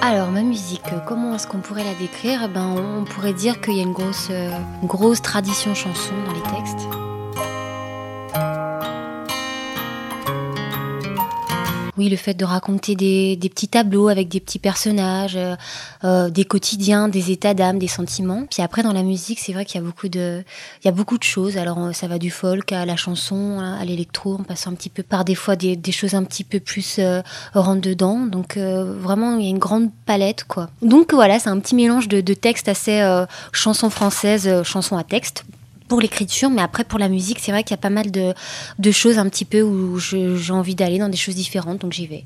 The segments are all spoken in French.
Alors ma musique, comment est-ce qu'on pourrait la décrire? Eh ben, On pourrait dire qu'il y a une grosse, euh, une grosse tradition chanson dans les textes. Oui, le fait de raconter des, petits tableaux avec des petits personnages, euh, euh, des quotidiens, des états d'âme, des sentiments. Puis après, dans la musique, c'est vrai qu'il y a beaucoup de, il y a beaucoup de choses. Alors, euh, ça va du folk à la chanson, à l'électro, en passant un petit peu par des fois des, choses un petit peu plus euh, dedans. Donc, vraiment, il y a une grande palette, quoi. Donc voilà, c'est un petit mélange de, de textes assez chansons françaises, chansons à texte pour l'écriture, mais après pour la musique, c'est vrai qu'il y a pas mal de, de, choses un petit peu où j'ai envie d'aller dans des choses différentes, donc j'y vais.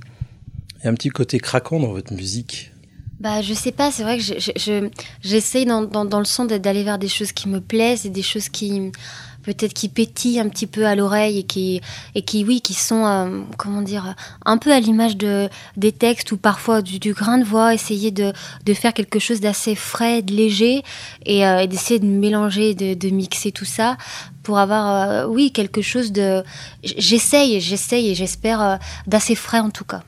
Il y a un petit côté craquant dans votre musique. Bah, je sais pas, c'est vrai que j'essaye je, je, dans, dans, dans, le son d'aller vers des choses qui me plaisent et des choses qui peut-être qui pétillent un petit peu à l'oreille et qui et qui oui qui sont euh, comment dire un peu à l'image de des textes ou parfois du, grain de voix essayer de, de faire quelque chose d'assez frais de léger et, euh, d'essayer de mélanger de, mixer tout ça pour avoir euh, oui quelque chose de j'essaye j'essaye et j'espère d'assez frais en tout cas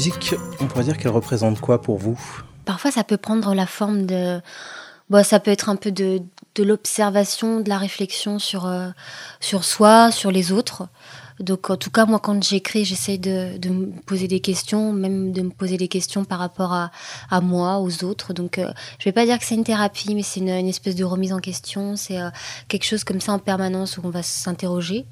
musique, on pourrait dire qu'elle représente quoi pour vous? Parfois, ça peut prendre la forme de. Bon, ça peut être un peu de, l'observation, de la réflexion sur, euh, sur soi, sur les autres. Donc, en tout cas, moi, quand j'écris, j'essaie de, de, me poser des questions, même de me poser des questions par rapport à, à moi, aux autres. Donc, euh, je vais pas dire que c'est une thérapie, mais c'est une, une, espèce de remise en question. C'est euh, quelque chose comme ça en permanence où on va s'interroger.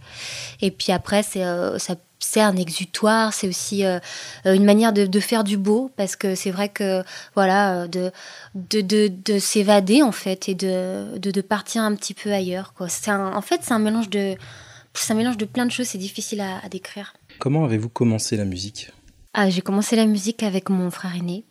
Et puis après, c'est ça c'est un exutoire, c'est aussi euh, une manière de, de, faire du beau, parce que c'est vrai que voilà, de, de, de, de s'évader en fait et de, de, partir un petit peu ailleurs. Quoi. Un, en fait, c'est un mélange de c'est un mélange de plein de choses, c'est difficile à, à décrire. Comment avez-vous commencé la musique? Ah, J'ai commencé la musique avec mon frère aîné,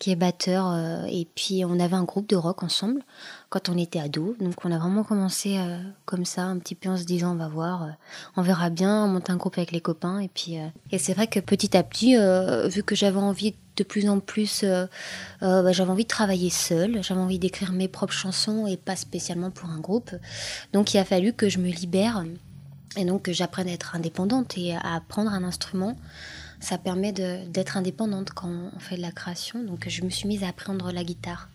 qui est batteur, euh, et puis on avait un groupe de rock ensemble quand on était ado. Donc on a vraiment commencé euh, comme ça, un petit peu en se disant on va voir, euh, on verra bien, on monte un groupe avec les copains. Et puis et c'est vrai que petit à petit, vu que j'avais envie de plus en plus, bah, j'avais envie de travailler seule, j'avais envie d'écrire mes propres chansons et pas spécialement pour un groupe. Donc il a fallu que je me libère et donc que j'apprenne à être indépendante et à apprendre un instrument ça permet d'être indépendante quand on fait de la création. Donc je me suis mise à apprendre la guitare.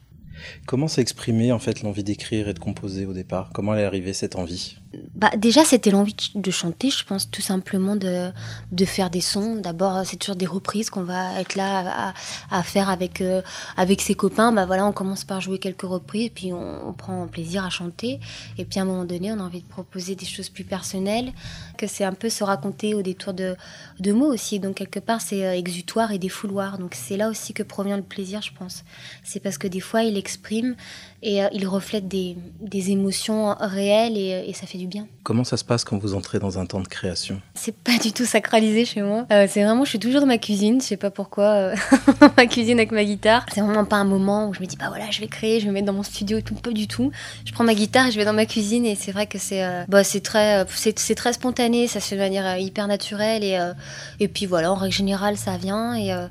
Comment s'est exprimée en fait l'envie d'écrire et de composer au départ? Comment elle est arrivée cette envie? Bah, déjà c'était l'envie de chanter, je pense tout simplement de, de faire des sons. D'abord c'est toujours des reprises qu'on va être là à, faire avec euh, avec ses copains. Bah voilà, on commence par jouer quelques reprises, puis on, on, prend plaisir à chanter. Et puis à un moment donné, on a envie de proposer des choses plus personnelles, que c'est un peu se raconter au détour de de mots aussi. Donc quelque part c'est euh, exutoire et défouloir. Donc c'est là aussi que provient le plaisir, je pense. C'est parce que des fois il exprime et euh, il reflète des, des émotions réelles et, et, ça fait du bien. Comment ça se passe quand vous entrez dans un temps de création? C'est pas du tout sacralisé chez moi. Euh, c'est vraiment, je suis toujours dans ma cuisine, je sais pas pourquoi, euh, ma cuisine avec ma guitare. C'est vraiment pas un moment où je me dis, bah voilà, je vais créer, je vais me mettre dans mon studio et tout, pas du tout. Je prends ma guitare et je vais dans ma cuisine et c'est vrai que c'est euh, bah, c'est très, c'est très spontané, ça se fait de manière euh, hyper naturelle et, euh, et puis voilà, en règle générale, ça vient et, euh,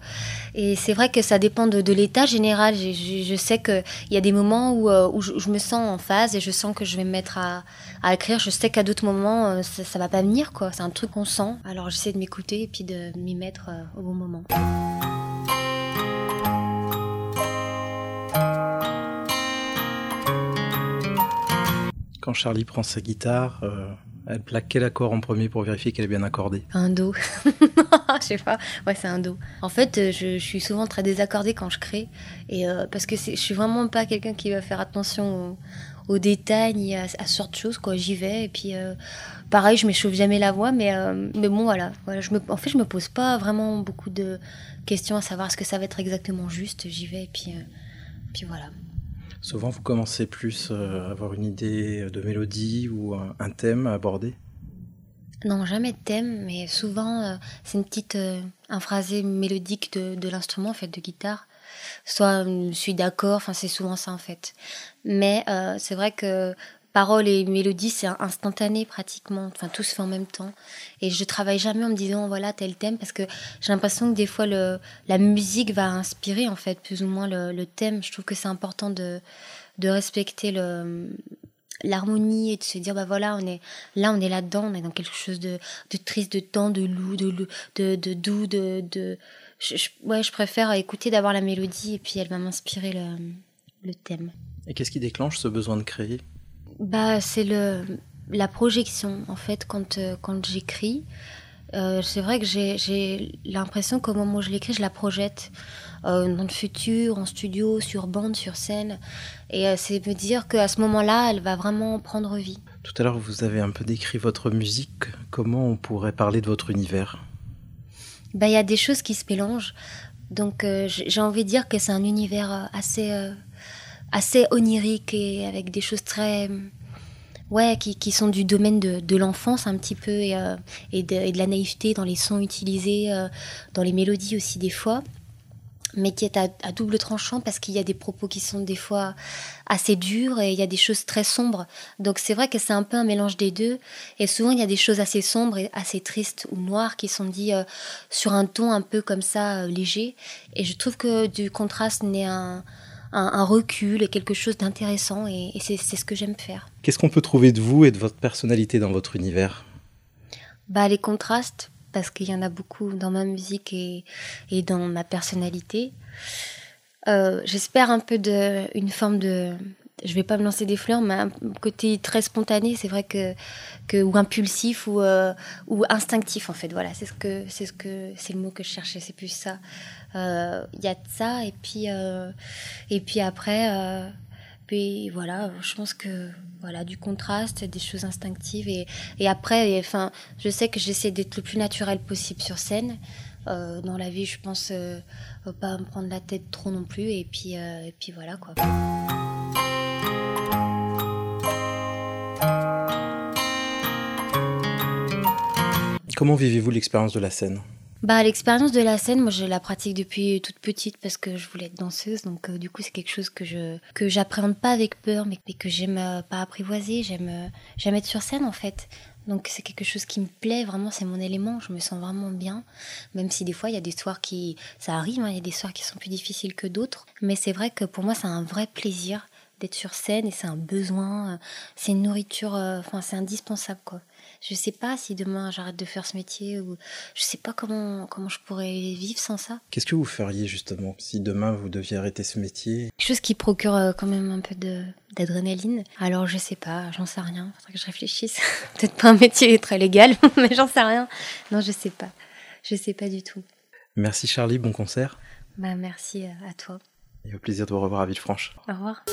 et c'est vrai que ça dépend de, de l'état général. Je, je, je sais qu'il y a des moments où, euh, où je, je, me sens en phase et je sens que je vais me mettre à, à écrire. Je sais qu'à d'autres moments, euh, ça, ça va pas venir, quoi. C'est un truc qu'on sent. Alors j'essaie de m'écouter et puis de m'y mettre euh, au bon moment. Quand Charlie prend sa guitare, euh, elle plaque quel accord en premier pour vérifier qu'elle est bien accordée? Un do. je sais pas. Ouais, c'est un do. En fait, euh, je, suis souvent très désaccordée quand je crée. Et euh, parce que je suis vraiment pas quelqu'un qui va faire attention aux, détails ni à, à ce genre de choses. J'y vais. Et puis, euh, pareil, je m'échauffe jamais la voix. Mais, mais bon, voilà. voilà je en fait, je me pose pas vraiment beaucoup de questions à savoir ce que ça va être exactement juste. J'y vais. Et puis, puis voilà. Souvent, vous commencez plus à avoir une idée de mélodie ou un thème à aborder? Non, jamais de thème, mais souvent euh, c'est une petite euh, un phrasé mélodique de, de l'instrument en fait de guitare. Soit je suis d'accord, enfin c'est souvent ça en fait. Mais euh, c'est vrai que paroles et mélodies, c'est instantané pratiquement. Enfin, tout se fait en même temps. Et je travaille jamais en me disant, voilà, tel thème, parce que j'ai l'impression que des fois, le, la musique va inspirer, en fait, plus ou moins le, thème. Je trouve que c'est important de, de respecter le l'harmonie et de se dire bah voilà on est là on est là dedans on est dans quelque chose de, de triste de temps de loup de de, de doux de, de je, ouais je préfère écouter d'avoir la mélodie et puis elle va m'inspirer le, le thème. Et qu'est-ce qui déclenche ce besoin de créer? Bah c'est le la projection en fait quand euh, quand j'écris. Euh, c'est vrai que j'ai l'impression qu'au moment où je l'écris, je la projette dans le futur, en studio, sur bande, sur scène. Et euh, c'est me dire qu'à ce moment-là, elle va vraiment prendre vie. Tout à l'heure, vous avez un peu décrit votre musique. Comment on pourrait parler de votre univers? Bah, Il y a des choses qui se mélangent. Donc j'ai envie de dire que c'est un univers assez, assez onirique et avec des choses très ouais, qui, qui, sont du domaine de, de l'enfance un petit peu et, euh, et, de, et, de, la naïveté dans les sons utilisés, euh, dans les mélodies aussi des fois, mais qui est à, à double tranchant parce qu'il y a des propos qui sont des fois assez durs et il y a des choses très sombres. Donc c'est vrai que c'est un peu un mélange des deux et souvent il y a des choses assez sombres et assez tristes ou noires qui sont dites euh, sur un ton un peu comme ça léger et je trouve que du contraste n'est un un, recul et quelque chose d'intéressant. Et, c'est ce que j'aime faire. Qu'est-ce qu'on peut trouver de vous et de votre personnalité dans votre univers? Bah, Les contrastes, parce qu'il y en a beaucoup dans ma musique et, et dans ma personnalité. Euh, j'espère un peu de, une forme de, je vais pas me lancer des fleurs, mais un côté très spontané, c'est vrai que, que ou impulsif ou euh, ou instinctif en fait. Voilà, c'est ce que c'est ce que c'est le mot que je cherchais, c'est plus ça. Il euh, y a de ça et puis euh, et puis après. Puis voilà, je pense que voilà du contraste, des choses instinctives et, et après, enfin, je sais que j'essaie d'être le plus naturel possible sur scène. dans la vie, je pense pas me prendre la tête trop non plus et puis et puis voilà quoi. Comment vivez-vous l'expérience de la scène? Bah, l'expérience de la scène, moi je la pratique depuis toute petite parce que je voulais être danseuse, donc euh, du coup c'est quelque chose que je que j'appréhende pas avec peur, mais, que j'aime euh, pas apprivoiser, j'aime euh, j'aime être sur scène en fait. Donc c'est quelque chose qui me plaît vraiment, c'est mon élément, je me sens vraiment bien, même si des fois il y a des soirs qui ça arrive, hein, il y a des soirs qui sont plus difficiles que d'autres, mais c'est vrai que pour moi c'est un vrai plaisir d'être sur scène et c'est un besoin, c'est une nourriture, enfin c'est indispensable quoi. Je sais pas si demain j'arrête de faire ce métier ou je sais pas comment comment je pourrais vivre sans ça. Qu'est-ce que vous feriez justement si demain vous deviez arrêter ce métier? Quelque chose qui procure euh, quand même un peu de d'adrénaline. Alors je sais pas, j'en sais rien. Faudrait que je réfléchisse. Peut-être pas un métier très légal, mais j'en sais rien. Non, je sais pas. Je sais pas du tout. Merci Charlie, bon concert. Bah merci euh, à toi. Et au plaisir de vous revoir à Villefranche. Au revoir.